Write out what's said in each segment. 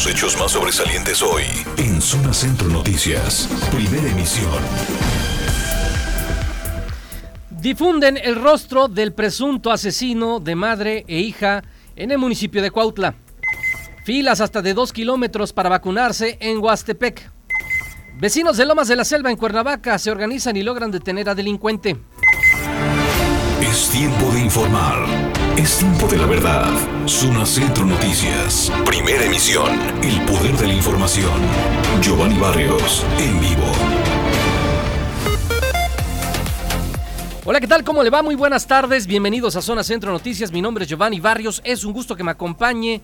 Los hechos más sobresalientes hoy en Zona Centro Noticias. Primera emisión. Difunden el rostro del presunto asesino de madre e hija en el municipio de Cuautla. Filas hasta de dos kilómetros para vacunarse en Huastepec. Vecinos de Lomas de la Selva en Cuernavaca se organizan y logran detener a delincuente. Es tiempo de informar. Es tiempo de la verdad. Zona Centro Noticias. Primera emisión. El poder de la información. Giovanni Barrios, en vivo. Hola, ¿qué tal? ¿Cómo le va? Muy buenas tardes. Bienvenidos a Zona Centro Noticias. Mi nombre es Giovanni Barrios. Es un gusto que me acompañe.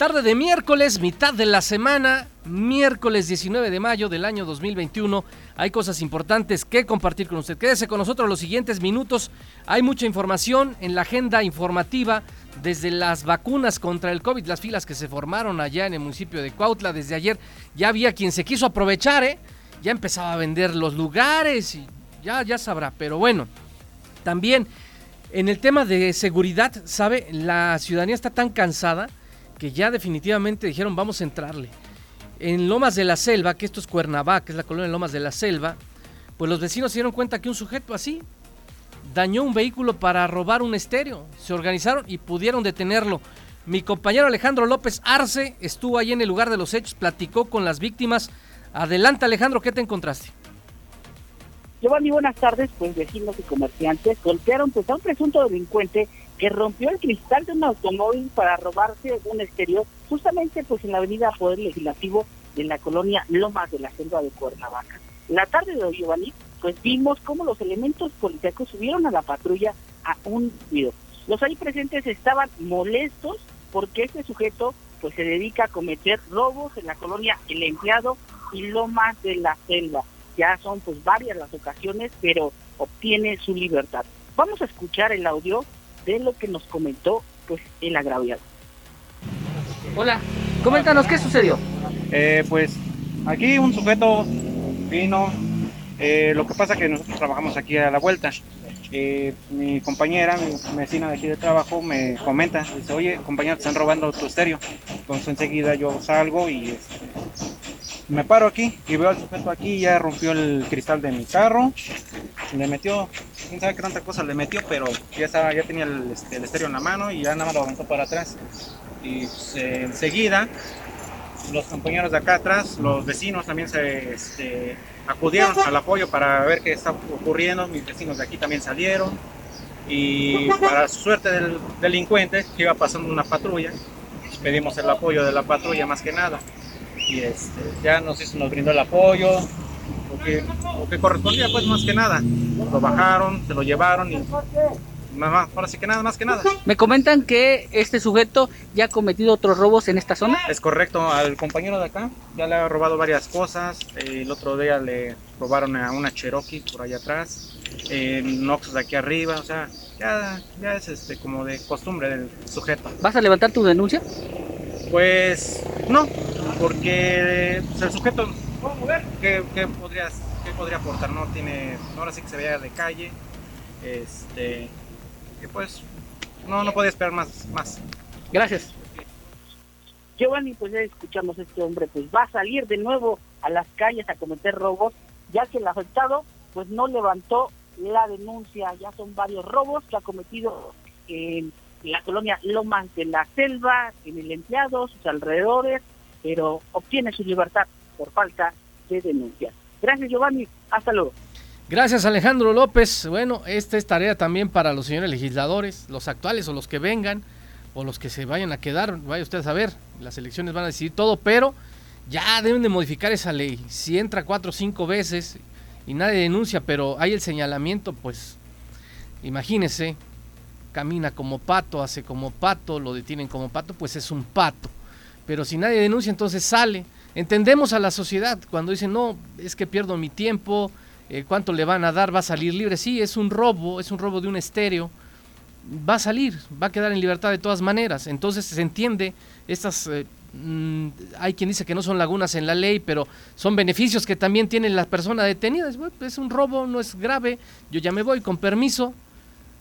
Tarde de miércoles, mitad de la semana, miércoles 19 de mayo del año 2021. Hay cosas importantes que compartir con usted. Quédese con nosotros los siguientes minutos. Hay mucha información en la agenda informativa desde las vacunas contra el COVID, las filas que se formaron allá en el municipio de Cuautla desde ayer. Ya había quien se quiso aprovechar, ¿eh? Ya empezaba a vender los lugares y ya, ya sabrá. Pero bueno, también en el tema de seguridad, ¿sabe? La ciudadanía está tan cansada que ya definitivamente dijeron vamos a entrarle. En Lomas de la Selva, que esto es Cuernavaca, es la colonia de Lomas de la Selva, pues los vecinos se dieron cuenta que un sujeto así dañó un vehículo para robar un estéreo. Se organizaron y pudieron detenerlo. Mi compañero Alejandro López Arce estuvo ahí en el lugar de los hechos, platicó con las víctimas. Adelante Alejandro, ¿qué te encontraste? Giovanni, buenas tardes. Pues vecinos y comerciantes golpearon pues, a un presunto delincuente que rompió el cristal de un automóvil para robarse un exterior justamente pues en la avenida Poder Legislativo de la colonia Lomas de la Selva de Cuernavaca. La tarde de hoy, Giovanni, pues vimos cómo los elementos policíacos subieron a la patrulla a un video. Los ahí presentes estaban molestos porque este sujeto pues se dedica a cometer robos en la colonia El Empleado y Lomas de la Selva. Ya son pues varias las ocasiones, pero obtiene su libertad. Vamos a escuchar el audio de lo que nos comentó pues el agraviado. Hola, coméntanos qué sucedió. Eh, pues aquí un sujeto vino, eh, lo que pasa que nosotros trabajamos aquí a la vuelta. Eh, mi compañera, mi vecina de aquí de trabajo, me comenta, dice, oye, compañero, te están robando tu estéreo. Entonces enseguida yo salgo y este, me paro aquí y veo al sujeto aquí, ya rompió el cristal de mi carro, le metió, quién sabe qué tanta cosa le metió, pero ya estaba, ya tenía el, este, estéreo en la mano y ya nada más lo aventó para atrás. Y pues, enseguida, los compañeros de acá atrás, los vecinos también se este, acudieron al apoyo para ver qué está ocurriendo, mis vecinos de aquí también salieron. Y para suerte del delincuente, que iba pasando una patrulla, pedimos el apoyo de la patrulla más que nada y este, ya nos, hizo, nos brindó el apoyo, lo que, lo que correspondía pues más que nada. Lo bajaron, se lo llevaron y más, ahora sí que nada, más que nada. Me comentan que este sujeto ya ha cometido otros robos en esta zona. Es correcto, al compañero de acá ya le ha robado varias cosas. Eh, el otro día le robaron a una Cherokee por allá atrás, Noxos de aquí arriba, o sea, ya, ya es este como de costumbre del sujeto. ¿Vas a levantar tu denuncia? Pues no, porque pues, el sujeto, ¿qué, qué, podrías, ¿qué podría aportar? No tiene, ahora sí que se veía de calle, este, y pues no, no podía esperar más, más. Gracias. Giovanni, pues ya escuchamos este hombre, pues va a salir de nuevo a las calles a cometer robos, ya que el afectado pues no levantó la denuncia, ya son varios robos que ha cometido en la colonia Lomas de la Selva, en el empleado, sus alrededores, pero obtiene su libertad por falta de denuncia. Gracias Giovanni, hasta luego. Gracias Alejandro López. Bueno, esta es tarea también para los señores legisladores, los actuales o los que vengan, o los que se vayan a quedar, vaya usted a saber, las elecciones van a decidir todo, pero ya deben de modificar esa ley. Si entra cuatro o cinco veces y nadie denuncia, pero hay el señalamiento, pues imagínese, camina como pato, hace como pato, lo detienen como pato, pues es un pato. Pero si nadie denuncia, entonces sale. Entendemos a la sociedad cuando dicen, no, es que pierdo mi tiempo, eh, ¿cuánto le van a dar? Va a salir libre. Sí, es un robo, es un robo de un estéreo. Va a salir, va a quedar en libertad de todas maneras. Entonces se entiende estas... Eh, mm, hay quien dice que no son lagunas en la ley, pero son beneficios que también tiene la persona detenida. Es, es un robo, no es grave, yo ya me voy con permiso,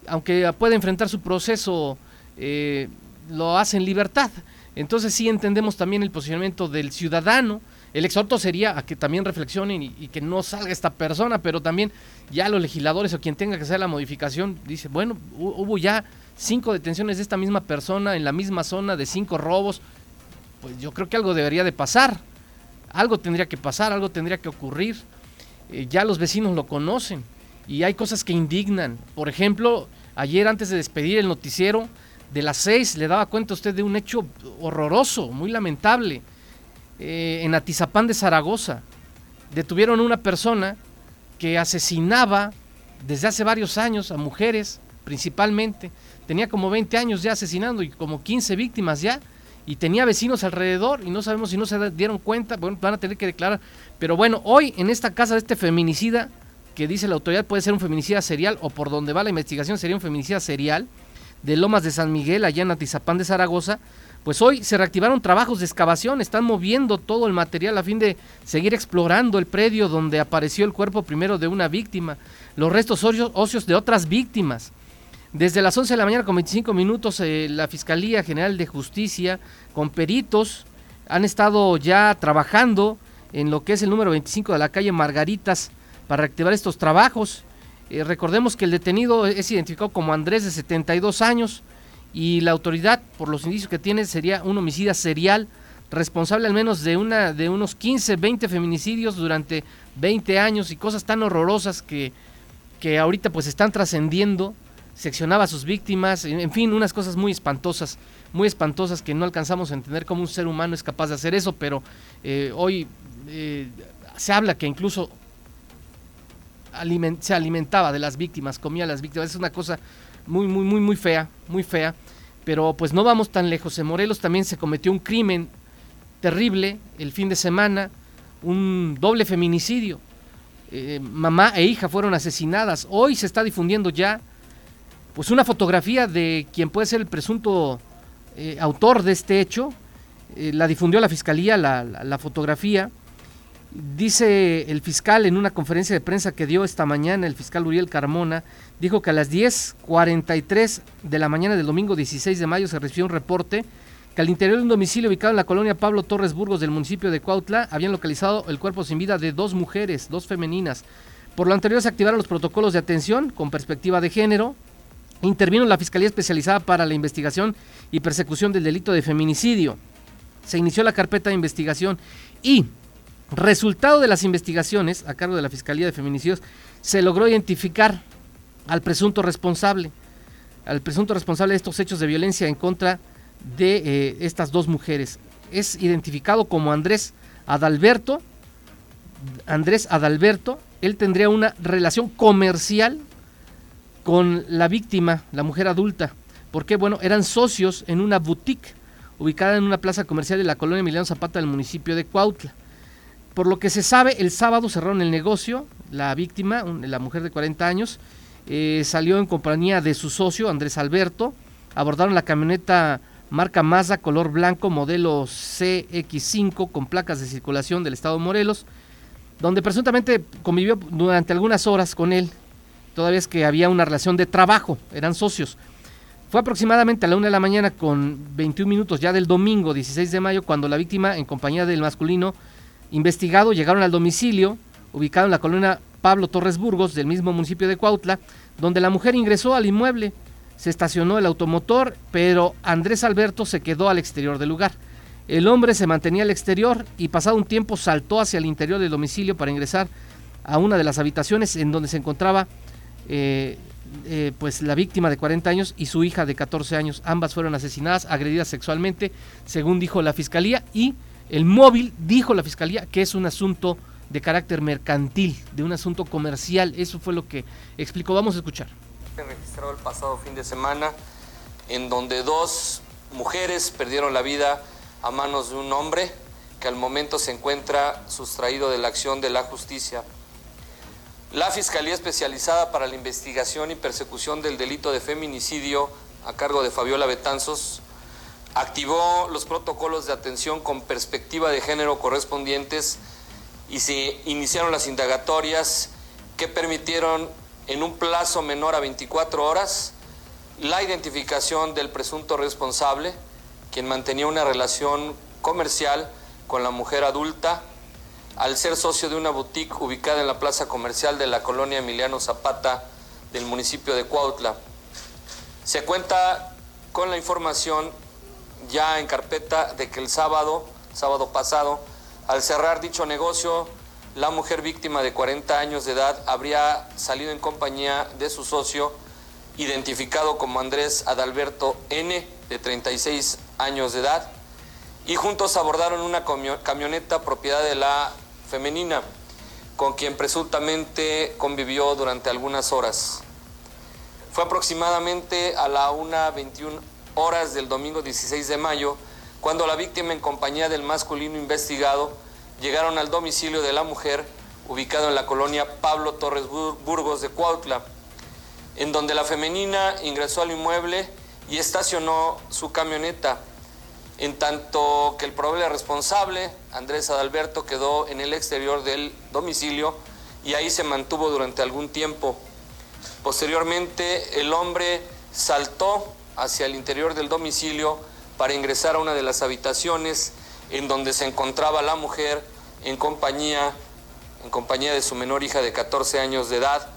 aunque pueda enfrentar su proceso, eh, lo hace en libertad. Entonces sí entendemos también el posicionamiento del ciudadano. El exhorto sería a que también reflexionen y, que no salga esta persona, pero también ya los legisladores o quien tenga que hacer la modificación dice, bueno, hubo ya cinco detenciones de esta misma persona en la misma zona de cinco robos, pues yo creo que algo debería de pasar, algo tendría que pasar, algo tendría que ocurrir. Eh, ya los vecinos lo conocen y hay cosas que indignan. Por ejemplo, ayer antes de despedir el noticiero, de las seis le daba cuenta usted de un hecho horroroso, muy lamentable, eh, en Atizapán de Zaragoza. Detuvieron a una persona que asesinaba desde hace varios años a mujeres, principalmente. Tenía como 20 años ya asesinando y como 15 víctimas ya. Y tenía vecinos alrededor y no sabemos si no se dieron cuenta, bueno, van a tener que declarar. Pero bueno, hoy en esta casa de este feminicida, que dice la autoridad puede ser un feminicida serial o por donde va la investigación sería un feminicida serial, de Lomas de San Miguel, allá en Atizapán de Zaragoza, pues hoy se reactivaron trabajos de excavación, están moviendo todo el material a fin de seguir explorando el predio donde apareció el cuerpo primero de una víctima, los restos óseos de otras víctimas. Desde las 11 de la mañana con 25 minutos eh, la Fiscalía General de Justicia con peritos han estado ya trabajando en lo que es el número 25 de la calle Margaritas para reactivar estos trabajos. Eh, recordemos que el detenido es identificado como Andrés de 72 años y la autoridad, por los indicios que tiene, sería un homicida serial responsable al menos de una de unos 15, 20 feminicidios durante 20 años y cosas tan horrorosas que, que ahorita pues están trascendiendo, seccionaba a sus víctimas, en, fin, unas cosas muy espantosas, muy espantosas que no alcanzamos a entender cómo un ser humano es capaz de hacer eso, pero eh, hoy eh, se habla que incluso se alimentaba de las víctimas, comía a las víctimas. Es una cosa muy, muy, muy, muy fea, muy fea. Pero pues no vamos tan lejos. En Morelos también se cometió un crimen terrible el fin de semana, un doble feminicidio. Eh, mamá e hija fueron asesinadas. Hoy se está difundiendo ya pues una fotografía de quien puede ser el presunto eh, autor de este hecho. Eh, la difundió la fiscalía, la, la fotografía. Dice el fiscal en una conferencia de prensa que dio esta mañana, el fiscal Uriel Carmona, dijo que a las 10.43 de la mañana del domingo 16 de mayo se recibió un reporte que al interior de un domicilio ubicado en la colonia Pablo Torres Burgos del municipio de Cuautla habían localizado el cuerpo sin vida de dos mujeres, dos femeninas. Por lo anterior se activaron los protocolos de atención con perspectiva de género. Intervino la Fiscalía Especializada para la Investigación y Persecución del Delito de Feminicidio. Se inició la carpeta de investigación y Resultado de las investigaciones a cargo de la Fiscalía de Feminicidios, se logró identificar al presunto responsable, al presunto responsable de estos hechos de violencia en contra de eh, estas dos mujeres. Es identificado como Andrés Adalberto. Andrés Adalberto, él tendría una relación comercial con la víctima, la mujer adulta, porque bueno, eran socios en una boutique ubicada en una plaza comercial de la colonia Emiliano Zapata del municipio de Cuautla. Por lo que se sabe, el sábado cerraron el negocio, la víctima, la mujer de 40 años, eh, salió en compañía de su socio, Andrés Alberto, abordaron la camioneta marca Mazda color blanco modelo CX5 con placas de circulación del estado Morelos, donde presuntamente convivió durante algunas horas con él, todavía es que había una relación de trabajo, eran socios. Fue aproximadamente a la una de la mañana con 21 minutos ya del domingo 16 de mayo cuando la víctima en compañía del masculino Investigado llegaron al domicilio, ubicado en la colonia Pablo Torres Burgos, del mismo municipio de Cuautla, donde la mujer ingresó al inmueble. Se estacionó el automotor, pero Andrés Alberto se quedó al exterior del lugar. El hombre se mantenía al exterior y pasado un tiempo saltó hacia el interior del domicilio para ingresar a una de las habitaciones en donde se encontraba eh, eh, pues la víctima de 40 años y su hija de 14 años. Ambas fueron asesinadas, agredidas sexualmente, según dijo la fiscalía, y el móvil, dijo la fiscalía, que es un asunto de carácter mercantil, de un asunto comercial. Eso fue lo que explicó. Vamos a escuchar. Registrado el pasado fin de semana, en donde dos mujeres perdieron la vida a manos de un hombre que al momento se encuentra sustraído de la acción de la justicia. La Fiscalía Especializada para la Investigación y Persecución del Delito de Feminicidio, a cargo de Fabiola Betanzos, activó los protocolos de atención con perspectiva de género correspondientes y se iniciaron las indagatorias que permitieron en un plazo menor a 24 horas la identificación del presunto responsable quien mantenía una relación comercial con la mujer adulta al ser socio de una boutique ubicada en la plaza comercial de la colonia Emiliano Zapata del municipio de Cuautla. Se cuenta con la información ya en carpeta de que el sábado, sábado pasado, al cerrar dicho negocio, la mujer víctima de 40 años de edad habría salido en compañía de su socio, identificado como Andrés Adalberto N, de 36 años de edad, y juntos abordaron una camioneta propiedad de la femenina, con quien presuntamente convivió durante algunas horas. Fue aproximadamente a la 1.21 horas del domingo 16 de mayo cuando la víctima en compañía del masculino investigado llegaron al domicilio de la mujer ubicado en la colonia Pablo Torres Burgos de Cuautla, en donde la femenina ingresó al inmueble y estacionó su camioneta en tanto que el probable responsable, Andrés Adalberto, quedó en el exterior del domicilio y ahí se mantuvo durante algún tiempo. Posteriormente, el hombre saltó hacia el interior del domicilio para ingresar a una de las habitaciones en donde se encontraba la mujer en compañía, en compañía de su menor hija de 14 años de edad,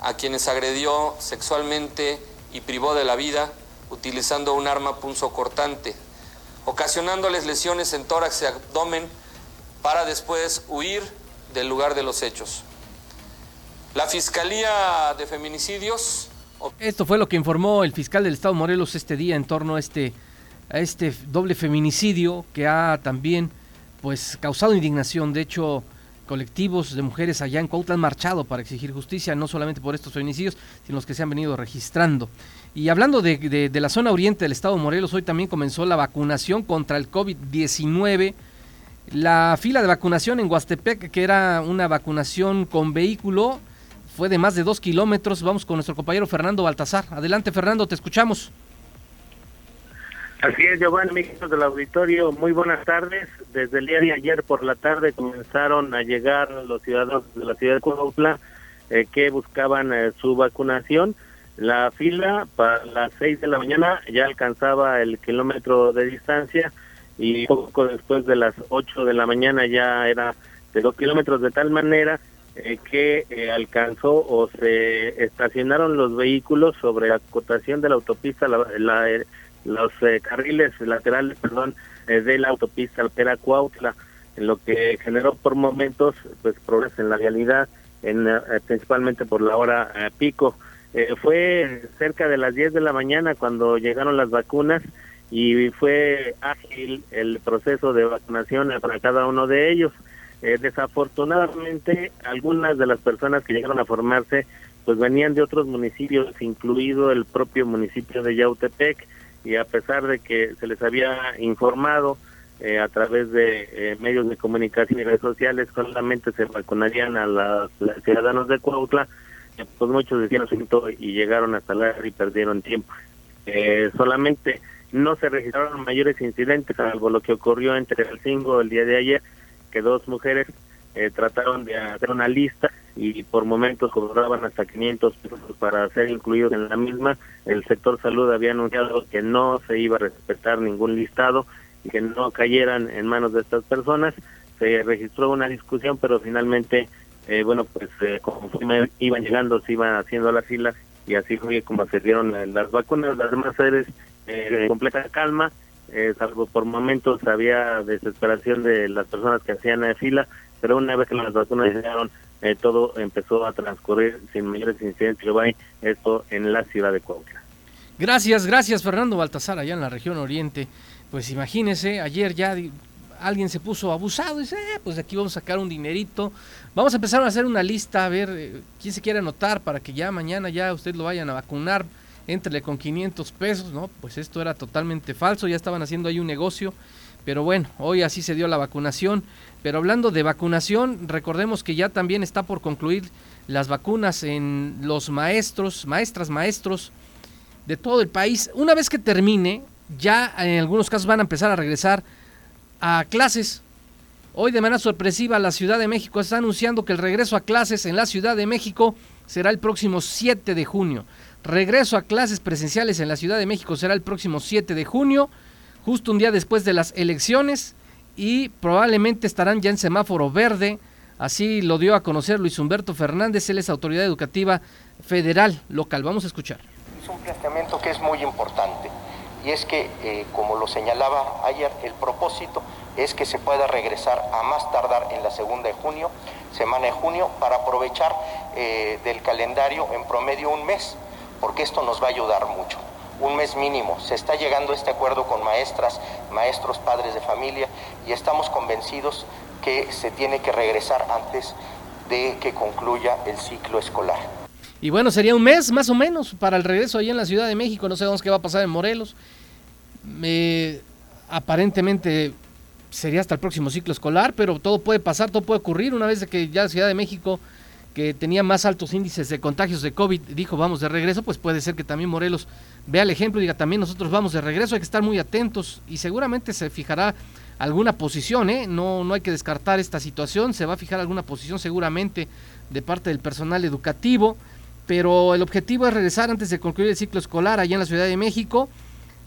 a quienes agredió sexualmente y privó de la vida utilizando un arma punzocortante ocasionándoles lesiones en tórax y abdomen para después huir del lugar de los hechos. La Fiscalía de Feminicidios... Esto fue lo que informó el fiscal del Estado Morelos este día en torno a este, a este doble feminicidio que ha también pues causado indignación. De hecho, colectivos de mujeres allá en Cuautla han marchado para exigir justicia, no solamente por estos feminicidios, sino los que se han venido registrando. Y hablando de, la zona oriente del estado de Morelos, hoy también comenzó la vacunación contra el COVID-19. La fila de vacunación en Huastepec, que era una vacunación con vehículo, fue de más de dos kilómetros. Vamos con nuestro compañero Fernando Baltasar. Adelante, Fernando, te escuchamos. Así es, Giovanni, amigos del auditorio, muy buenas tardes. Desde el día de ayer por la tarde comenzaron a llegar los ciudadanos de la ciudad de Cuautla eh, que buscaban eh, su vacunación. La fila para las seis de la mañana ya alcanzaba el kilómetro de distancia y poco después de las ocho de la mañana ya era de dos kilómetros de tal manera eh, que eh, alcanzó o se estacionaron los vehículos sobre la cotación de la autopista, la, eh, los carriles laterales, perdón, de la autopista Alpera Cuautla, lo que generó por momentos pues problemas en la realidad, en, principalmente por la hora pico. Eh, fue cerca de las 10 de la mañana cuando llegaron las vacunas y fue ágil el proceso de vacunación para cada uno de ellos. Eh, desafortunadamente, algunas de las personas que llegaron a formarse pues venían de otros municipios, incluido el propio municipio de Yautepec, y a pesar de que se les había informado eh, a través de medios de comunicación y redes sociales, solamente se vacunarían a los ciudadanos de Cuautla, pues muchos decían y llegaron hasta la y perdieron tiempo. Eh, solamente no se registraron mayores incidentes, salvo lo que ocurrió entre el 5 el día de ayer, que dos mujeres eh, trataron de hacer una lista y por momentos cobraban hasta 500 pesos para ser incluidos en la misma. El sector salud había anunciado que no se iba a respetar ningún listado y que no cayeran en manos de estas personas. Se registró una discusión, pero finalmente eh, bueno, pues eh, conforme iban llegando, se iban haciendo las filas y así fue como se dieron las vacunas. Las demás sedes eh, completa calma, eh, salvo por momentos había desesperación de las personas que hacían la fila, pero una vez que las vacunas llegaron, todo empezó a transcurrir sin mayores incidentes. esto en la ciudad de Cuautla. Gracias, gracias Fernando Baltasar, allá en la región oriente. Pues imagínese, ayer ya alguien se puso abusado y dice, eh, pues aquí vamos a sacar un dinerito. Vamos a empezar a hacer una lista, a ver eh, quién se quiere anotar para que ya mañana ya usted lo vayan a vacunar. Entrele con 500 pesos, ¿no? Pues esto era totalmente falso, ya estaban haciendo ahí un negocio. Pero bueno, hoy así se dio la vacunación. Pero hablando de vacunación, recordemos que ya también está por concluir las vacunas en los maestros, maestras, maestros de todo el país. Una vez que termine, ya en algunos casos van a empezar a regresar a clases. Hoy de manera sorpresiva la Ciudad de México está anunciando que el regreso a clases en la Ciudad de México será el próximo 7 de junio. Regreso a clases presenciales en la Ciudad de México será el próximo 7 de junio justo un día después de las elecciones y probablemente estarán ya en semáforo verde. Así lo dio a conocer Luis Humberto Fernández, él es autoridad educativa federal local. Vamos a escuchar. Es un planteamiento que es muy importante y es que, eh, como lo señalaba ayer, el propósito es que se pueda regresar a más tardar en la segunda de junio, semana de junio, para aprovechar eh, del calendario en promedio un mes, porque esto nos va a ayudar mucho. Un mes mínimo. Se está llegando a este acuerdo con maestras, maestros, padres de familia y estamos convencidos que se tiene que regresar antes de que concluya el ciclo escolar. Y bueno, sería un mes más o menos para el regreso ahí en la Ciudad de México. No sabemos qué va a pasar en Morelos. aparentemente sería hasta el próximo ciclo escolar, pero todo puede pasar, todo puede ocurrir una vez que ya la Ciudad de México, que tenía más altos índices de contagios de COVID, dijo vamos de regreso, pues puede ser que también Morelos vea el ejemplo y diga también nosotros vamos de regreso, hay que estar muy atentos y seguramente se fijará alguna posición, ¿eh? no, no hay que descartar esta situación, se va a fijar alguna posición seguramente de parte del personal educativo pero el objetivo es regresar antes de concluir el ciclo escolar allá en la Ciudad de México,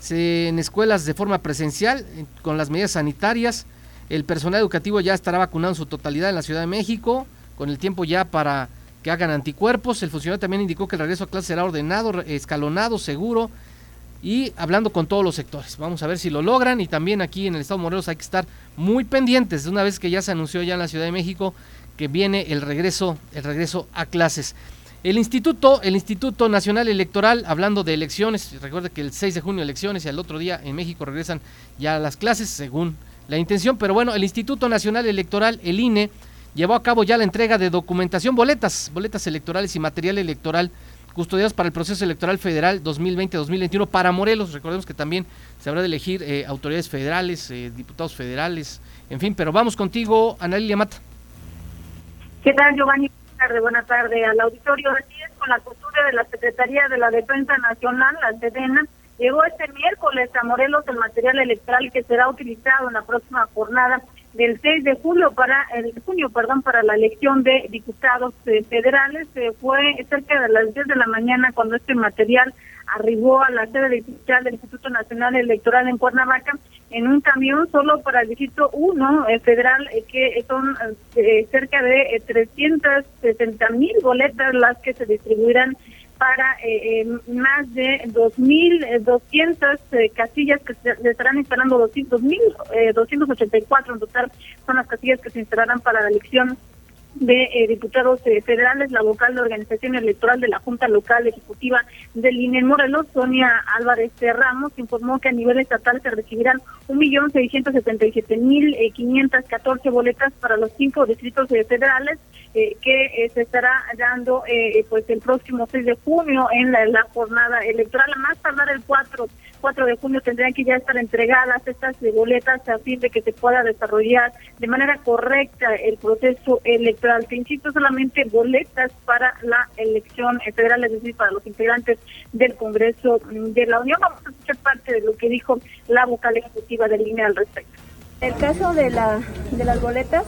en escuelas de forma presencial, con las medidas sanitarias. El personal educativo ya estará vacunado en su totalidad en la Ciudad de México, con el tiempo ya para que hagan anticuerpos. El funcionario también indicó que el regreso a clase será ordenado, escalonado, seguro y hablando con todos los sectores. Vamos a ver si lo logran y también aquí en el Estado de Morelos hay que estar muy pendientes de una vez que ya se anunció ya en la Ciudad de México que viene el regreso, el regreso a clases. El Instituto, el Instituto Nacional Electoral, hablando de elecciones, recuerde que el 6 de junio elecciones y al otro día en México regresan ya las clases según la intención, pero bueno, el Instituto Nacional Electoral, el INE, llevó a cabo ya la entrega de documentación, boletas, boletas electorales y material electoral custodiados para el proceso electoral federal 2020-2021 para Morelos. Recordemos que también se habrá de elegir eh, autoridades federales, eh, diputados federales, en fin, pero vamos contigo, Ana Lilia Mata. ¿Qué tal, Giovanni? buenas tardes al auditorio. Así es, con la costura de la Secretaría de la Defensa Nacional, la SEDENA, llegó este miércoles a Morelos el material electoral que será utilizado en la próxima jornada del 6 de julio para el junio, perdón, para la elección de diputados eh, federales. Eh, fue cerca de las 10 de la mañana cuando este material arribó a la sede digital del Instituto Nacional Electoral en Cuernavaca en un camión solo para el distrito 1 eh, federal, eh, que son eh, cerca de 360 mil boletas las que se distribuirán para más de 2.200 casillas que se, estarán instalando, 2.284 en total son las casillas que se instalarán para la elección de eh, diputados eh, federales, la vocal de organización electoral de la Junta Local Ejecutiva del INE Morelos, Sonia Álvarez Ramos, informó que a nivel estatal se recibirán 1.677.514 boletas para los cinco distritos eh, federales que se estará dando pues el próximo 6 de junio en la, la jornada electoral, a más tardar el 4 4 de junio tendrían que ya estar entregadas estas boletas a fin de que se pueda desarrollar de manera correcta el proceso electoral. Que insisto, solamente boletas para la elección federal, es decir, para los integrantes del Congreso de la Unión. Vamos a escuchar parte de lo que dijo la vocal ejecutiva de línea al respecto. En el caso de, la, de las boletas,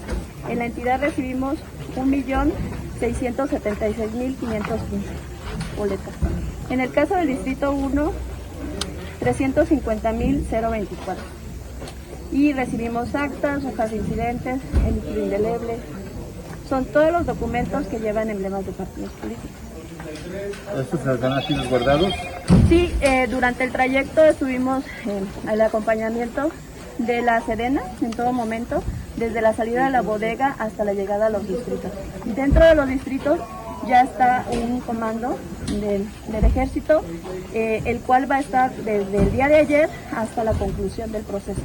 en la entidad recibimos 1.676.515 boletas. En el caso del Distrito 1, 350.024. Y recibimos actas, hojas de incidentes, el indeleble. Son todos los documentos que llevan emblemas de partidos políticos. ¿Estos están aquí guardados? Sí, eh, durante el trayecto estuvimos en el acompañamiento de la Sedena en todo momento, desde la salida de la bodega hasta la llegada a los distritos. Dentro de los distritos ya está un comando del, ejército, eh, el cual va a estar desde el día de ayer hasta la conclusión del proceso.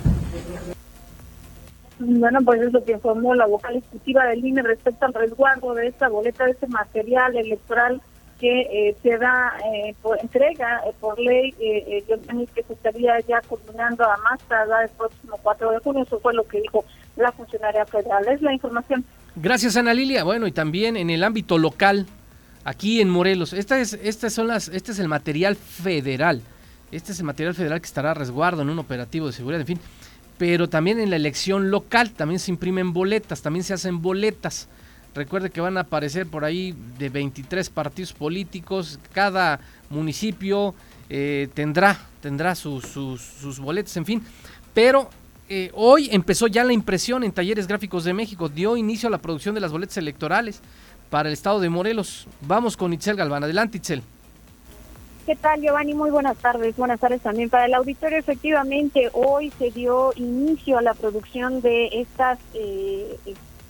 Bueno, pues es lo que informó la vocal ejecutiva del INE respecto al resguardo de esta boleta, de este material electoral que eh, se da eh, por entrega por ley, eh, que se estaría ya culminando a más tardar el próximo 4 de junio. Eso fue lo que dijo la funcionaria federal. Es la información. Gracias, Ana Lilia. Bueno, y también en el ámbito local, aquí en Morelos, esta es, estas son las, este es el material federal. Este es el material federal que estará a resguardo en un operativo de seguridad, en fin. Pero también en la elección local también se imprimen boletas, también se hacen boletas. Recuerde que van a aparecer por ahí de 23 partidos políticos, cada municipio eh, tendrá, tendrá sus, sus, sus boletos, en fin. Pero eh, hoy empezó ya la impresión en Talleres Gráficos de México, dio inicio a la producción de las boletas electorales para el estado de Morelos. Vamos con Itzel Galván. Adelante, Itzel. ¿Qué tal, Giovanni? Muy buenas tardes. Buenas tardes también para el auditorio. Efectivamente, hoy se dio inicio a la producción de estas eh,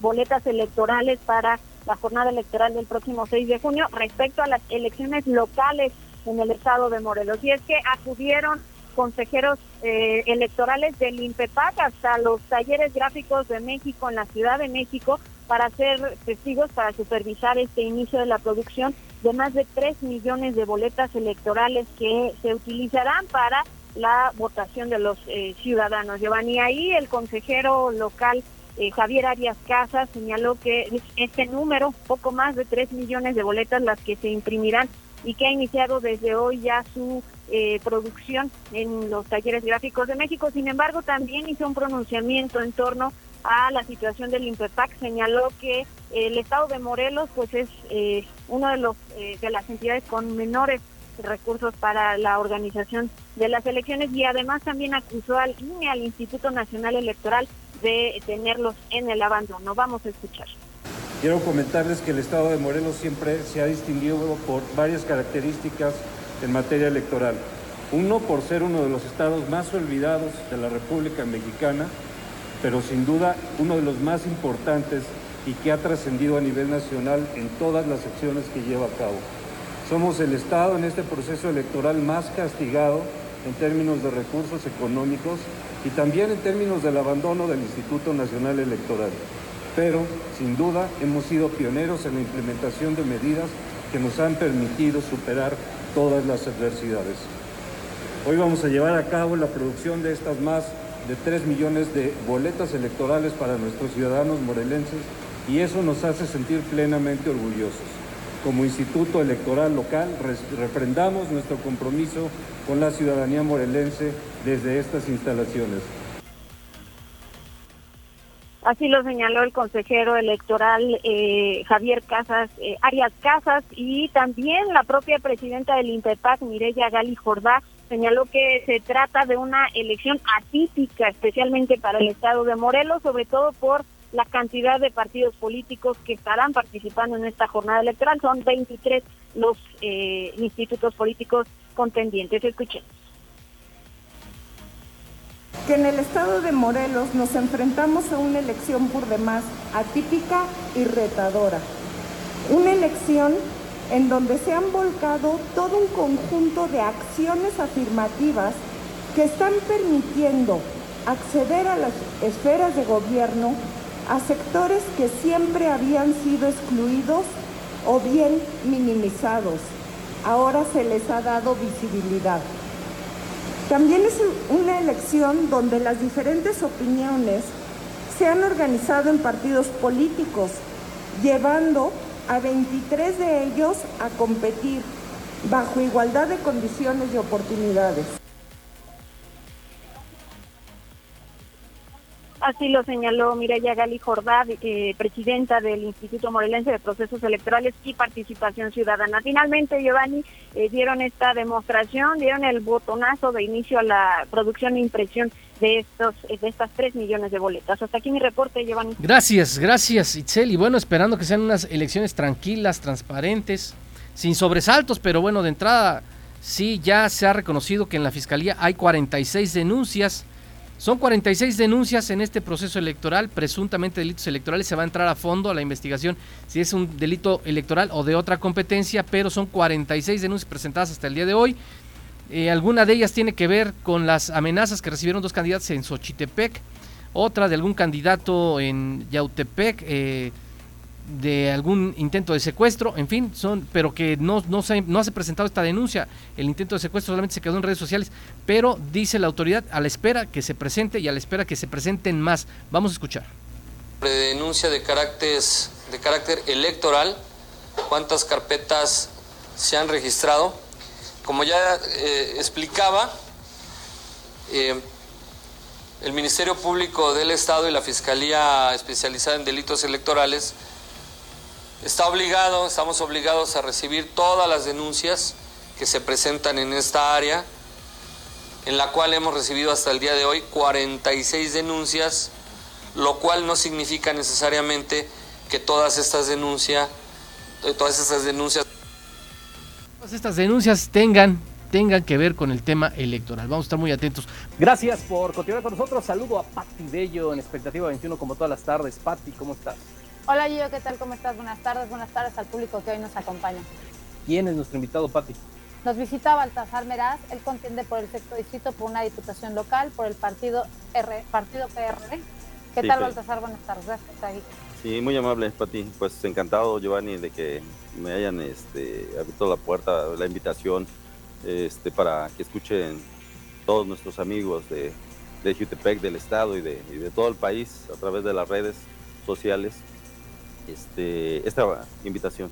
boletas electorales para la jornada electoral del próximo 6 de junio respecto a las elecciones locales en el estado de Morelos. Y es que acudieron consejeros eh, electorales del INPEPAC hasta los talleres gráficos de México en la Ciudad de México para ser testigos, para supervisar este inicio de la producción de más de 3 millones de boletas electorales que se utilizarán para la votación de los eh, ciudadanos. Giovanni, ahí el consejero local eh, Javier Arias Casas señaló que este número, poco más de 3 millones de boletas las que se imprimirán y que ha iniciado desde hoy ya su eh, producción en los talleres gráficos de México. Sin embargo, también hizo un pronunciamiento en torno a la situación del INPEPAC. Señaló que el estado de Morelos pues es eh, uno de los eh, de las entidades con menores recursos para la organización de las elecciones y además también acusó al INE, al Instituto Nacional Electoral, de tenerlos en el abandono. Vamos a escuchar. Quiero comentarles que el estado de Morelos siempre se ha distinguido por varias características en materia electoral. Uno, por ser uno de los estados más olvidados de la República Mexicana, pero sin duda uno de los más importantes y que ha trascendido a nivel nacional en todas las acciones que lleva a cabo. Somos el estado en este proceso electoral más castigado en términos de recursos económicos y también en términos del abandono del Instituto Nacional Electoral pero sin duda hemos sido pioneros en la implementación de medidas que nos han permitido superar todas las adversidades. Hoy vamos a llevar a cabo la producción de estas más de 3 millones de boletas electorales para nuestros ciudadanos morelenses y eso nos hace sentir plenamente orgullosos. Como Instituto Electoral Local refrendamos nuestro compromiso con la ciudadanía morelense desde estas instalaciones. Así lo señaló el consejero electoral eh, Javier Casas, eh, Arias Casas, y también la propia presidenta del INPEPAC, Mireya Gali Jordá, señaló que se trata de una elección atípica, especialmente para el estado de Morelos, sobre todo por la cantidad de partidos políticos que estarán participando en esta jornada electoral. Son 23 los eh, institutos políticos contendientes. Escuchen que en el estado de Morelos nos enfrentamos a una elección por demás atípica y retadora. Una elección en donde se han volcado todo un conjunto de acciones afirmativas que están permitiendo acceder a las esferas de gobierno a sectores que siempre habían sido excluidos o bien minimizados. Ahora se les ha dado visibilidad. También es una elección donde las diferentes opiniones se han organizado en partidos políticos, llevando a 23 de ellos a competir bajo igualdad de condiciones y oportunidades. Así lo señaló Mireya Gali Jordá, eh, presidenta del Instituto Morelense de Procesos Electorales y Participación Ciudadana. Finalmente, Giovanni, eh, dieron esta demostración, dieron el botonazo de inicio a la producción e impresión de estos de estas tres millones de boletas. Hasta aquí mi reporte, Giovanni. Gracias, gracias, Itzel. Y bueno, esperando que sean unas elecciones tranquilas, transparentes, sin sobresaltos, pero bueno, de entrada sí ya se ha reconocido que en la Fiscalía hay 46 denuncias son 46 denuncias en este proceso electoral, presuntamente delitos electorales. Se va a entrar a fondo a la investigación si es un delito electoral o de otra competencia, pero son 46 denuncias presentadas hasta el día de hoy. Eh, alguna de ellas tiene que ver con las amenazas que recibieron dos candidatos en Xochitepec, otra de algún candidato en Yautepec. Eh, de algún intento de secuestro, en fin, son, pero que no, no, se, no se ha presentado esta denuncia. El intento de secuestro solamente se quedó en redes sociales, pero dice la autoridad a la espera que se presente y a la espera que se presenten más. Vamos a escuchar. Denuncia de carácter, de carácter electoral, cuántas carpetas se han registrado. Como ya eh, explicaba, eh, el Ministerio Público del Estado y la Fiscalía Especializada en Delitos Electorales está obligado, estamos obligados a recibir todas las denuncias que se presentan en esta área, en la cual hemos recibido hasta el día de hoy 46 denuncias, lo cual no significa necesariamente que todas estas denuncias, todas estas denuncias Todas estas denuncias tengan tengan que ver con el tema electoral. Vamos a estar muy atentos. Gracias por continuar con nosotros. Saludo a Patti Bello en Expectativa 21 como todas las tardes. Patti, ¿cómo estás? Hola Gio, ¿qué tal? ¿Cómo estás? Buenas tardes, buenas tardes al público que hoy nos acompaña. ¿Quién es nuestro invitado, Patti? Nos visita Baltasar Meraz, él contiende por el sexto distrito por una diputación local, por el partido R, partido PRD. ¿Qué Sí, tal. Baltasar? Buenas tardes, gracias aquí. Sí, muy amable, Pati. Pues encantado, Giovanni, de que me hayan este, abierto la puerta, la invitación este, para que escuchen todos nuestros amigos de, de Jutepec, del Estado y de, y de todo el país a través de las redes sociales este, esta invitación.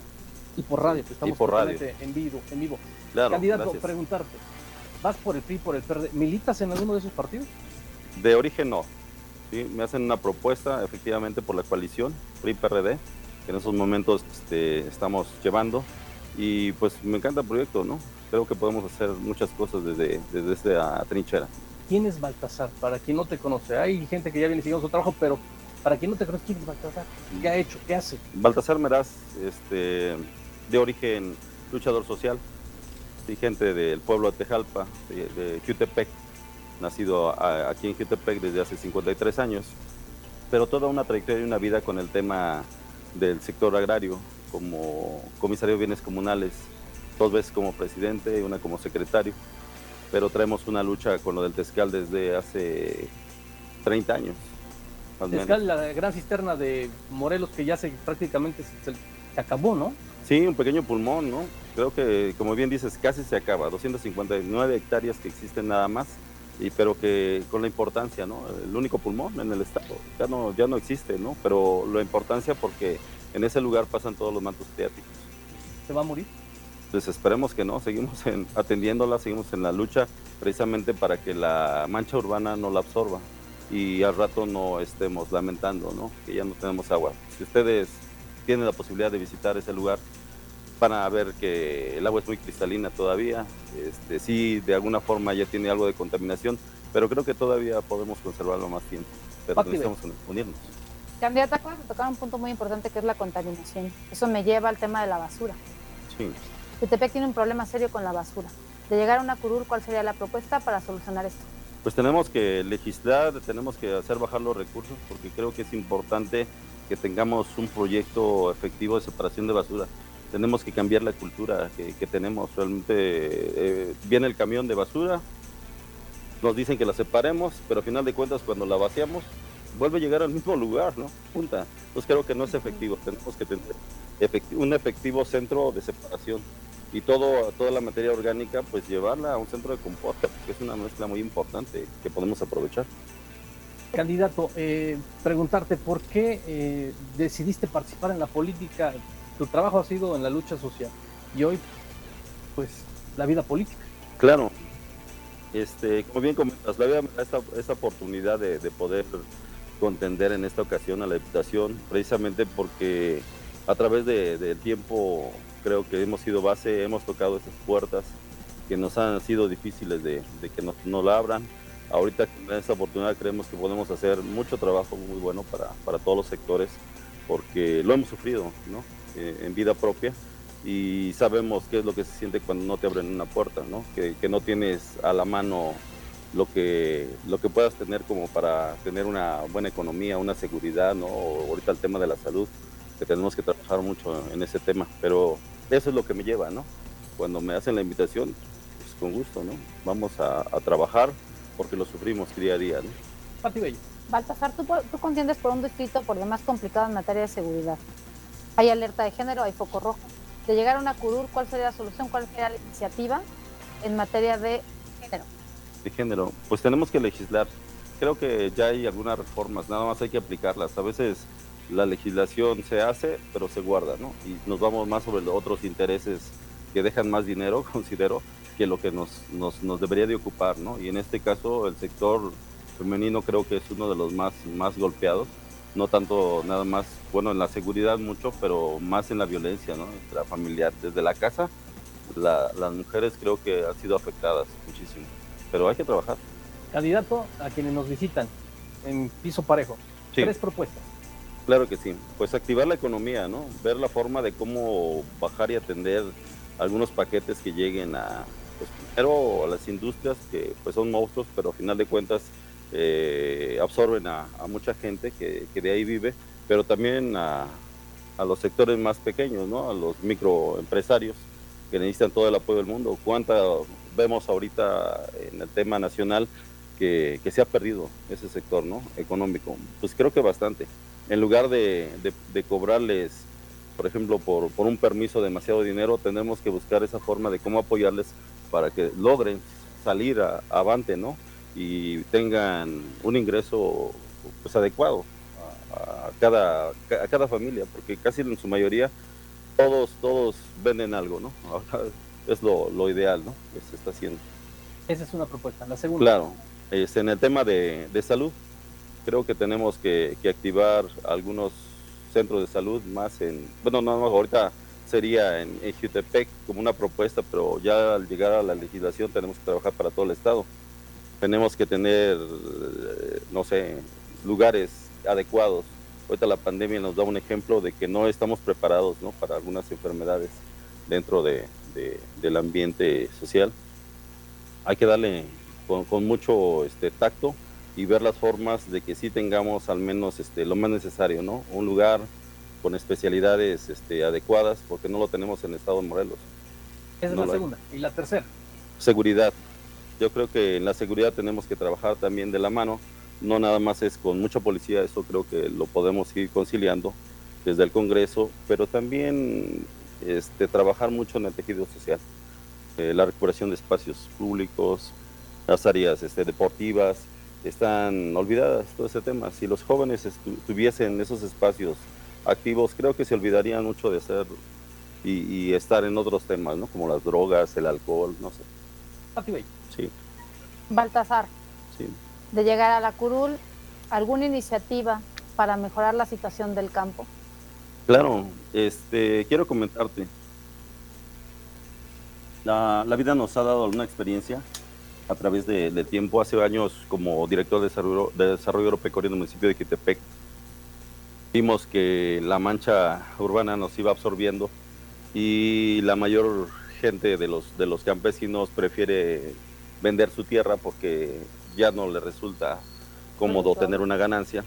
Y por radio, que estamos por radio. en vivo. En vivo. Claro, Candidato, gracias. preguntarte, ¿vas por el PRI, por el PRD? ¿Militas en alguno de esos partidos? De origen no. ¿sí? Me hacen una propuesta efectivamente por la coalición PRI-PRD, que en esos momentos este, estamos llevando. Y pues me encanta el proyecto, ¿no? Creo que podemos hacer muchas cosas desde, desde esta trinchera. ¿Quién es Baltasar? Para quien no te conoce, hay gente que ya viene siguiendo su trabajo, pero para quien no te conoce, ¿quién es Baltasar? ¿Qué ha hecho? ¿Qué hace? Baltasar Meraz, este, de origen luchador social, gente del pueblo de Tejalpa, de, de Jutepec, nacido aquí en Jutepec desde hace 53 años, pero toda una trayectoria y una vida con el tema del sector agrario, como comisario de bienes comunales, dos veces como presidente y una como secretario, pero traemos una lucha con lo del Tezcal desde hace 30 años. Tezcal, la gran cisterna de Morelos que ya se prácticamente se, acabó, ¿no? Sí, un pequeño pulmón, ¿no? Creo que, como bien dices, casi se acaba. 259 hectáreas que existen nada más, y, pero que con la importancia, ¿no? El único pulmón en el estado. Ya no, ya no existe, ¿no? Pero la importancia porque en ese lugar pasan todos los mantos freáticos. ¿Se va a morir? Pues esperemos que no, seguimos en, atendiéndola, seguimos en la lucha precisamente para que la mancha urbana no la absorba y al rato no estemos lamentando, ¿no? Que ya no tenemos agua. Si ustedes tienen la posibilidad de visitar ese lugar, van a ver que el agua es muy cristalina todavía. Este, sí, de alguna forma ya tiene algo de contaminación, pero creo que todavía podemos conservarlo más tiempo. Pero necesitamos unirnos. Candidata, acabas de tocar un punto muy importante que es la contaminación. Eso me lleva al tema de la basura. Sí. Jutepec tiene un problema serio con la basura. De llegar a una curul, ¿cuál sería la propuesta para solucionar esto? Pues tenemos que legislar, tenemos que hacer bajar los recursos, porque creo que es importante que tengamos un proyecto efectivo de separación de basura. Tenemos que cambiar la cultura que, que tenemos. Realmente eh, viene el camión de basura, nos dicen que la separemos, pero al final de cuentas cuando la vaciamos, vuelve a llegar al mismo lugar, ¿no? Punta. Entonces creo que no es efectivo. Tenemos que tener un efectivo centro de separación y todo, toda la materia orgánica, pues llevarla a un centro de composta, que es una mezcla muy importante que podemos aprovechar. Candidato, eh, preguntarte por qué eh, decidiste participar en la política. Tu trabajo ha sido en la lucha social y hoy, pues, la vida política. Claro, este, como bien comentas, la vida me da esta, esta oportunidad de, de poder contender en esta ocasión a la diputación, precisamente porque a través de- del tiempo creo que hemos sido base, hemos tocado esas puertas que nos han sido difíciles de, que no la abran. Ahorita con esta oportunidad creemos que podemos hacer mucho trabajo muy bueno para, para todos los sectores, porque lo hemos sufrido ¿no? Eh, en vida propia y sabemos qué es lo que se siente cuando no te abren una puerta, ¿no? Que, que no tienes a la mano lo que, lo que puedas tener como para tener una buena economía, una seguridad, ¿no? Ahorita el tema de la salud, que tenemos que trabajar mucho en ese tema, pero eso es lo que me lleva, ¿no? Cuando me hacen la invitación, pues con gusto, ¿no? Vamos a, a trabajar porque lo sufrimos día a día, ¿no? Pati Bello. Baltasar, tú, tú contiendes por un distrito por demás complicado en materia de seguridad. Hay alerta de género, hay foco rojo. De llegar a una curul, ¿cuál sería la solución? ¿Cuál sería la iniciativa en materia de género? de género, pues tenemos que legislar. Creo que ya hay algunas reformas, nada más hay que aplicarlas. A veces la legislación se hace, pero se guarda, ¿no? Y nos vamos más sobre los otros intereses que dejan más dinero, considero, que lo que nos, nos, nos debería de ocupar, ¿no? Y en este caso el sector femenino creo que es uno de los más, más golpeados, no tanto nada más, bueno, en la seguridad mucho, pero más en la violencia, ¿no? Intrafamiliar, desde la casa, las mujeres creo que han sido afectadas muchísimo, pero hay que trabajar. Candidato a quienes nos visitan en piso parejo, tres propuestas. Claro que sí, pues activar la economía, ¿no? Ver la forma de cómo bajar y atender algunos paquetes que lleguen a, pues primero a las industrias que pues son monstruos, pero a final de cuentas eh, absorben a, mucha gente que, de ahí vive, pero también a, a, los sectores más pequeños, ¿no? A los microempresarios que necesitan todo el apoyo del mundo. ¿Cuánta vemos ahorita en el tema nacional que, que se ha perdido ese sector, ¿no? Económico. Pues creo que bastante en lugar de, cobrarles, por ejemplo, por, un permiso demasiado dinero, tenemos que buscar esa forma de cómo apoyarles para que logren salir avante, ¿no? Y tengan un ingreso pues, adecuado a, cada, a cada familia, porque casi en su mayoría todos, todos venden algo, ¿no? es lo, ideal, ¿no? Que se está haciendo. Esa es una propuesta. La segunda. Claro. Este, en el tema de, de salud, creo que tenemos que, activar algunos centros de salud más en, bueno, no, ahorita sería en, Jutepec como una propuesta, pero ya al llegar a la legislación tenemos que trabajar para todo el estado. Tenemos que tener, eh, no sé, lugares adecuados. Ahorita la pandemia nos da un ejemplo de que no estamos preparados ¿no? para algunas enfermedades dentro de, del ambiente social. Hay que darle con, con mucho este, tacto y ver las formas de que sí tengamos al menos este, lo más necesario, ¿no? Un lugar con especialidades este, adecuadas, porque no lo tenemos en el estado de Morelos. Esa es la segunda. ¿Y la tercera? Seguridad. Yo creo que en la seguridad tenemos que trabajar también de la mano. No nada más es con mucha policía, eso creo que lo podemos ir conciliando desde el Congreso, pero también este, trabajar mucho en el tejido social. Eh, la recuperación de espacios públicos, las áreas este, deportivas, están olvidadas todo ese tema. Si los jóvenes tuviesen esos espacios activos, creo que se olvidarían mucho de ser y, estar en otros temas, ¿no? Como las drogas, el alcohol, no sé. Sí. Baltasar. Sí. De llegar a la curul, ¿alguna iniciativa para mejorar la situación del campo? Claro, este, quiero comentarte. La, la vida nos ha dado alguna experiencia a través del tiempo. Hace años, como director de desarrollo, de desarrollo agropecuario en el municipio de Quitepec, vimos que la mancha urbana nos iba absorbiendo y la mayor gente de los, de los campesinos prefiere vender su tierra porque ya no le resulta cómodo tener una ganancia.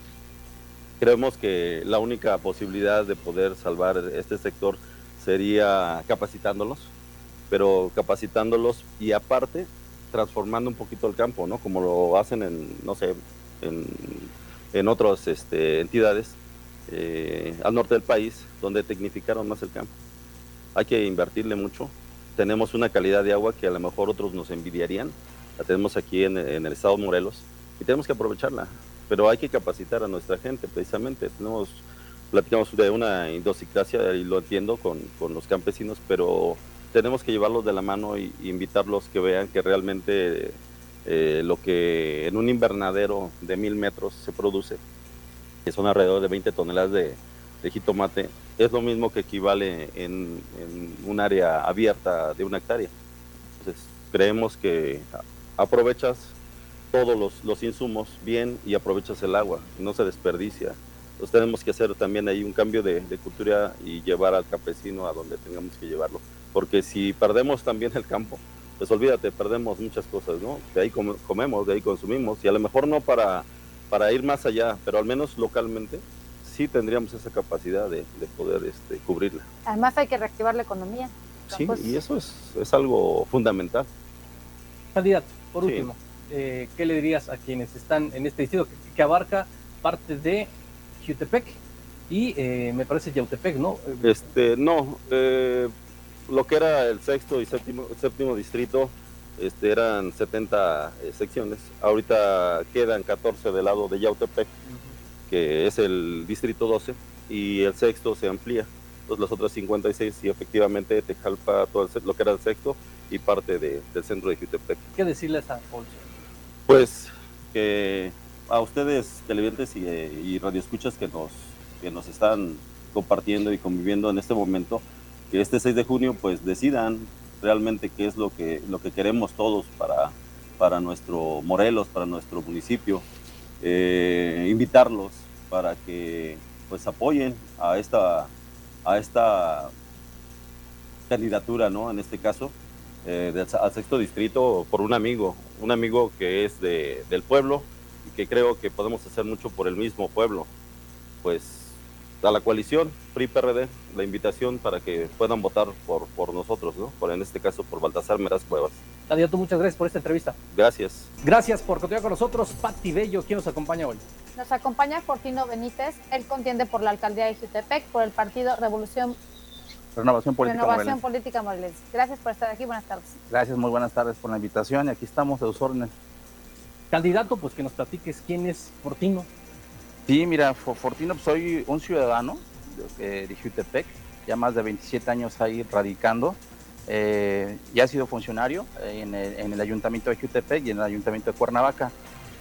Creemos que la única posibilidad de poder salvar este sector sería capacitándolos, pero capacitándolos y aparte transformando un poquito el campo, ¿no? Como lo hacen en, no sé, en, en otras este, entidades eh, al norte del país, donde tecnificaron más el campo. Hay que invertirle mucho. Tenemos una calidad de agua que a lo mejor otros nos envidiarían. La tenemos aquí en, el estado de Morelos y tenemos que aprovecharla. Pero hay que capacitar a nuestra gente, precisamente. Tenemos, platicamos de una indosicracia y lo entiendo con, con los campesinos, pero tenemos que llevarlos de la mano e invitarlos que vean que realmente eh, lo que en un invernadero de mil metros se produce, que son alrededor de 20 toneladas de, jitomate, es lo mismo que equivale en, un área abierta de una hectárea. Entonces, creemos que aprovechas todos los, los, insumos bien y aprovechas el agua, no se desperdicia. Entonces tenemos que hacer también ahí un cambio de, de cultura y llevar al campesino a donde tengamos que llevarlo porque si perdemos también el campo, pues olvídate, perdemos muchas cosas, ¿no? De ahí comemos, de ahí consumimos, y a lo mejor no para, para ir más allá, pero al menos localmente sí tendríamos esa capacidad de, poder este, cubrirla. Además hay que reactivar la economía. Sí, y eso es, es algo fundamental. Candidato, por último, eh, ¿qué le dirías a quienes están en este distrito que, abarca parte de Jutepec y eh, me parece Yautepec, ¿no? Este, no, eh, lo que era el sexto y séptimo, séptimo distrito este, eran 70 eh, secciones. Ahorita quedan 14 del lado de Yautepec, que es el distrito 12, y el sexto se amplía. Entonces las otras 56 y efectivamente Tejalpa, todo lo que era el sexto y parte del centro de Yautepec. ¿Qué decirles a Olson? Pues que a ustedes televidentes y, y radioescuchas que nos, que nos están compartiendo y conviviendo en este momento, que este 6 de junio pues decidan realmente qué es lo que, lo que queremos todos para, para nuestro Morelos, para nuestro municipio. Eh, invitarlos para que pues apoyen a esta, a esta candidatura, ¿no? En este caso, eh, al sexto distrito por un amigo, un amigo que es de, del pueblo y que creo que podemos hacer mucho por el mismo pueblo. Pues a la coalición PRI-PRD la invitación para que puedan votar por, por nosotros, ¿no? Por, en este caso por Baltasar Meraz Cuevas. Candidato, muchas gracias por esta entrevista. Gracias. Gracias por continuar con nosotros. Patti Bello, ¿quién nos acompaña hoy? Nos acompaña Fortino Benítez. Él contiende por la alcaldía de Jutepec por el partido Revolución Renovación Política Renovación Política Morelense. Gracias por estar aquí. Buenas tardes. Gracias, muy buenas tardes por la invitación y aquí estamos de sus órdenes. Candidato, pues que nos platiques quién es Fortino. Sí, mira, Fortino, pues, soy un ciudadano de, de Jutepec, ya más de 27 años ahí radicando. Eh, ya he sido funcionario en el, en el, Ayuntamiento de Jutepec y en el Ayuntamiento de Cuernavaca.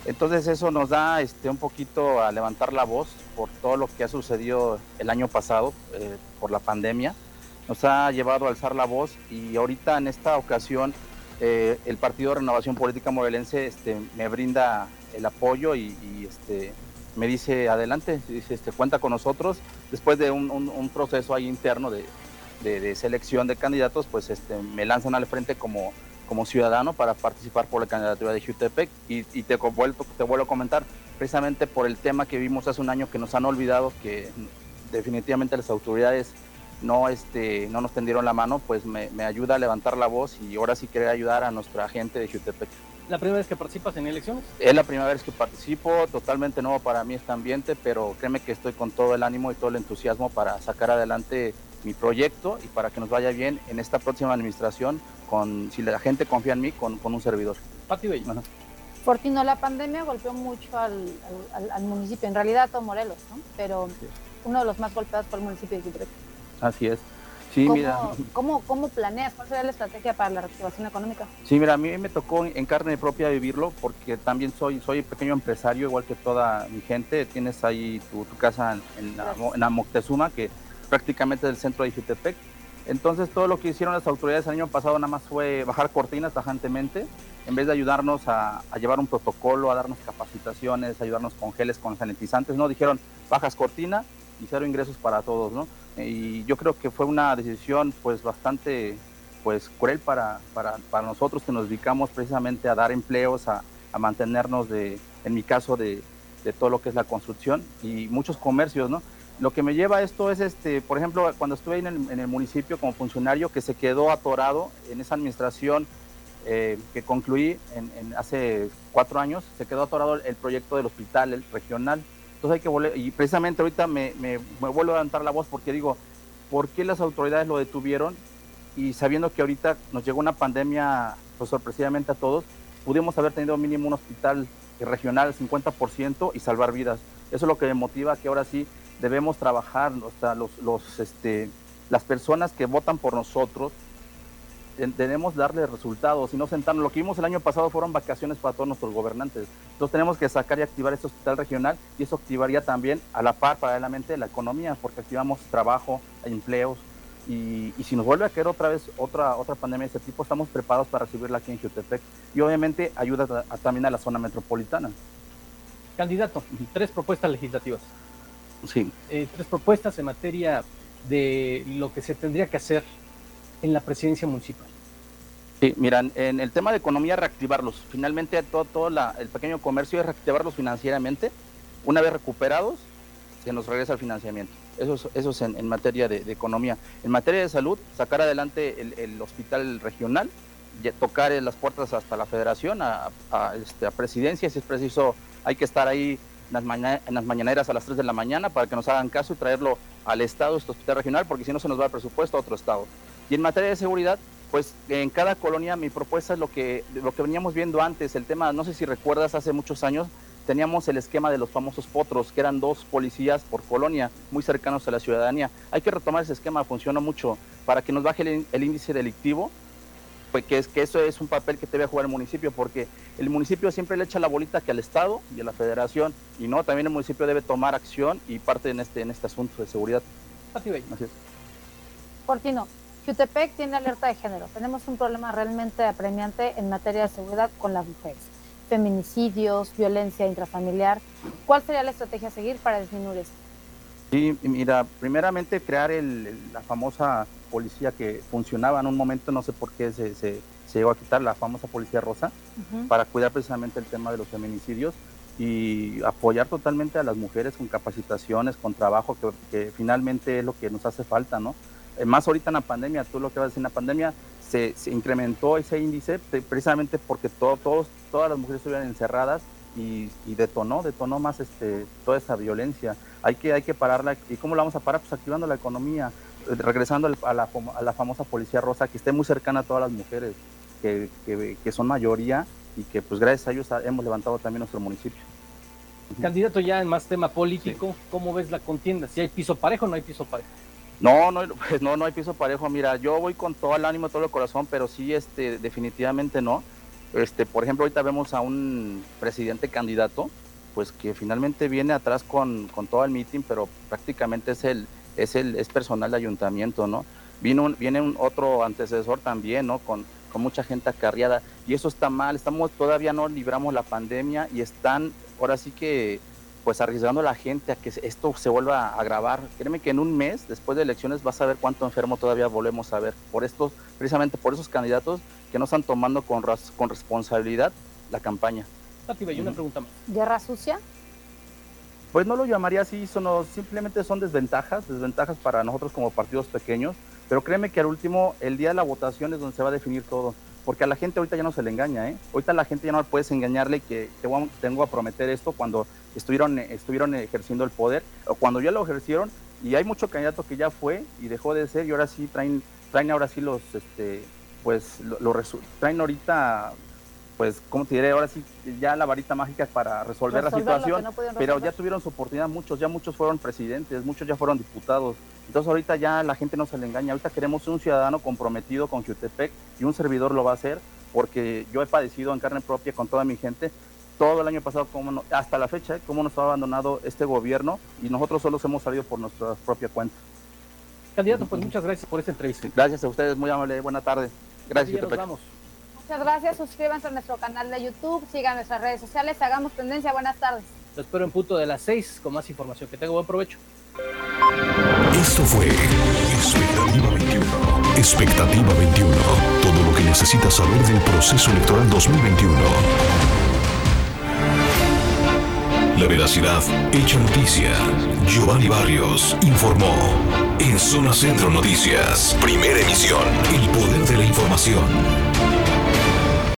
Entonces eso nos da este, un poquito a levantar la voz por todo lo que ha sucedido el año pasado eh, por la pandemia. Nos ha llevado a alzar la voz y ahorita en esta ocasión eh, el Partido Renovación Política Morelense este, me brinda el apoyo y, y este, me dice adelante, dice, este, cuenta con nosotros. Después de un, proceso ahí interno de, de, selección de candidatos, pues este, me lanzan al frente como, como ciudadano para participar por la candidatura de Jutepec y, y te, vuelvo, te vuelvo a comentar, precisamente por el tema que vimos hace un año que nos han olvidado, que definitivamente las autoridades no, este, no nos tendieron la mano, pues me, me ayuda a levantar la voz y ahora sí querer ayudar a nuestra gente de Jutepec. ¿La primera vez que participas en elecciones? Es la primera vez que participo, totalmente nuevo para mí este ambiente, pero créeme que estoy con todo el ánimo y todo el entusiasmo para sacar adelante mi proyecto y para que nos vaya bien en esta próxima administración, con, si la gente confía en mí, con, con un servidor. Pati Bello. Ajá. Fortino, la pandemia golpeó mucho al, al, al, municipio, en realidad a todo Morelos, ¿no? pero uno de los más golpeados fue el municipio de Quibreque. Así es. Sí, ¿Cómo, mira. ¿cómo, ¿Cómo planeas? ¿Cuál será la estrategia para la reactivación económica? Sí, mira, a mí me tocó en carne propia vivirlo porque también soy, soy pequeño empresario, igual que toda mi gente. Tienes ahí tu, tu casa en, la, en la Moctezuma, que prácticamente es el centro de Jutepec. Entonces, todo lo que hicieron las autoridades el año pasado nada más fue bajar cortinas tajantemente, en vez de ayudarnos a, a llevar un protocolo, a darnos capacitaciones, ayudarnos con geles, con sanitizantes, no, dijeron bajas cortina y cero ingresos para todos, ¿no? y yo creo que fue una decisión pues bastante pues cruel para, para, para nosotros que nos dedicamos precisamente a dar empleos, a, a mantenernos de, en mi caso, de, de, todo lo que es la construcción y muchos comercios, ¿no? Lo que me lleva a esto es, este, por ejemplo, cuando estuve en el, en el municipio como funcionario que se quedó atorado en esa administración eh, que concluí en, en hace cuatro años, se quedó atorado el proyecto del hospital regional. Entonces hay que volver, y precisamente ahorita me, me, vuelvo a levantar la voz porque digo, ¿por qué las autoridades lo detuvieron? Y sabiendo que ahorita nos llegó una pandemia pues, sorpresivamente a todos, pudimos haber tenido mínimo un hospital regional 50% y salvar vidas. Eso es lo que me motiva que ahora sí debemos trabajar, o sea, los, los, este, las personas que votan por nosotros, debemos darle resultados y no sentarnos. Lo que vimos el año pasado fueron vacaciones para todos nuestros gobernantes. Entonces tenemos que sacar y activar este hospital regional y eso activaría también a la par paralelamente la economía porque activamos trabajo, empleos y, y, si nos vuelve a caer otra vez otra, otra pandemia de este tipo, estamos preparados para recibirla aquí en Jutepec y obviamente ayuda a, a, también a la zona metropolitana. Candidato, tres propuestas legislativas. Sí. Eh, tres propuestas en materia de lo que se tendría que hacer en la presidencia municipal. Sí, miran, en el tema de economía, reactivarlos. Finalmente, todo, todo la, el pequeño comercio es reactivarlos financieramente. Una vez recuperados, se nos regresa el financiamiento. Eso es, eso es en, en, materia de, de, economía. En materia de salud, sacar adelante el, el hospital regional, tocar las puertas hasta la federación, a, a, este, a, presidencia, si es preciso, hay que estar ahí en las, en las mañaneras a las 3 de la mañana para que nos hagan caso y traerlo al Estado, este hospital regional, porque si no se nos va el presupuesto a otro Estado. Y en materia de seguridad, pues en cada colonia mi propuesta es lo que, lo que veníamos viendo antes, el tema, no sé si recuerdas, hace muchos años teníamos el esquema de los famosos potros, que eran dos policías por colonia, muy cercanos a la ciudadanía. Hay que retomar ese esquema, funcionó mucho para que nos baje el, el índice delictivo, pues que, es, que eso es un papel que debe jugar el municipio, porque el municipio siempre le echa la bolita que al Estado y a la Federación, y no, también el municipio debe tomar acción y parte en este, en este asunto de seguridad. Así es. Portino, Jutepec tiene alerta de género. Tenemos un problema realmente apremiante en materia de seguridad con las mujeres. Feminicidios, violencia intrafamiliar. ¿Cuál sería la estrategia a seguir para disminuir esto? Sí, mira, primeramente crear el, la famosa policía que funcionaba en un momento, no sé por qué se, se, llegó a quitar, la famosa policía rosa, para cuidar precisamente el tema de los feminicidios y apoyar totalmente a las mujeres con capacitaciones, con trabajo, que, finalmente es lo que nos hace falta, ¿no? Eh, más ahorita en la pandemia, tú lo que vas a decir, en la pandemia se, incrementó ese índice precisamente porque todos, todas las mujeres estuvieron encerradas y, detonó, detonó más este, toda esa violencia. Hay que, hay que pararla. ¿Y cómo la vamos a parar? Pues activando la economía, eh, regresando a la, a la famosa policía rosa, que esté muy cercana a todas las mujeres, que, que, son mayoría y que pues gracias a ellos hemos levantado también nuestro municipio. Candidato ya en más tema político, ¿cómo ves la contienda? ¿Si hay piso parejo o no hay piso parejo? No, no, pues no, no hay piso parejo. Mira, yo voy con todo el ánimo, todo el corazón, pero sí, este, definitivamente no. Este, por ejemplo, ahorita vemos a un presidente candidato, pues que finalmente viene atrás con, todo el meeting, pero prácticamente es el, es el, es personal de ayuntamiento, ¿no? Vino un, viene un otro antecesor también, ¿no? Con, con mucha gente acarreada. Y eso está mal, estamos, todavía no libramos la pandemia y están, ahora sí que pues arriesgando a la gente a que esto se vuelva a agravar. Créeme que en un mes, después de elecciones, vas a ver cuánto enfermo todavía volvemos a ver. Por estos, precisamente por esos candidatos que no están tomando con, con responsabilidad la campaña. y una pregunta más. ¿Guerra sucia? Pues no lo llamaría así, son, simplemente son desventajas, desventajas para nosotros como partidos pequeños, pero créeme que al último, el día de la votación es donde se va a definir todo porque a la gente ahorita ya no se le engaña, ¿eh? Ahorita a la gente ya no puedes engañarle que te tengo a prometer esto cuando estuvieron, estuvieron ejerciendo el poder, o cuando ya lo ejercieron, y hay mucho candidato que ya fue y dejó de ser, y ahora sí traen, traen ahora sí los, este, pues, lo, lo traen ahorita pues, ¿cómo te diré? Ahora sí, ya la varita mágica para resolver, la situación, pero ya tuvieron su oportunidad muchos, ya muchos fueron presidentes, muchos ya fueron diputados. Entonces ahorita ya la gente no se le engaña, ahorita queremos un ciudadano comprometido con Jutepec y un servidor lo va a hacer porque yo he padecido en carne propia con toda mi gente todo el año pasado, como hasta la fecha, cómo nos ha abandonado este gobierno y nosotros solo hemos salido por nuestra propia cuenta. Candidato, pues muchas gracias por esta entrevista. Gracias a ustedes, muy amable, buena tarde. Gracias. Nos vamos. Muchas gracias. Suscríbanse a nuestro canal de YouTube, sigan nuestras redes sociales, hagamos tendencia. Buenas tardes. Te espero en punto de las 6 con más información. Que tenga buen provecho. Esto fue Expectativa 21. Expectativa 21. Todo lo que necesitas saber del proceso electoral 2021. La veracidad hecha noticia. Giovanni Barrios informó. En Zona Centro Noticias, primera emisión, el poder de la información.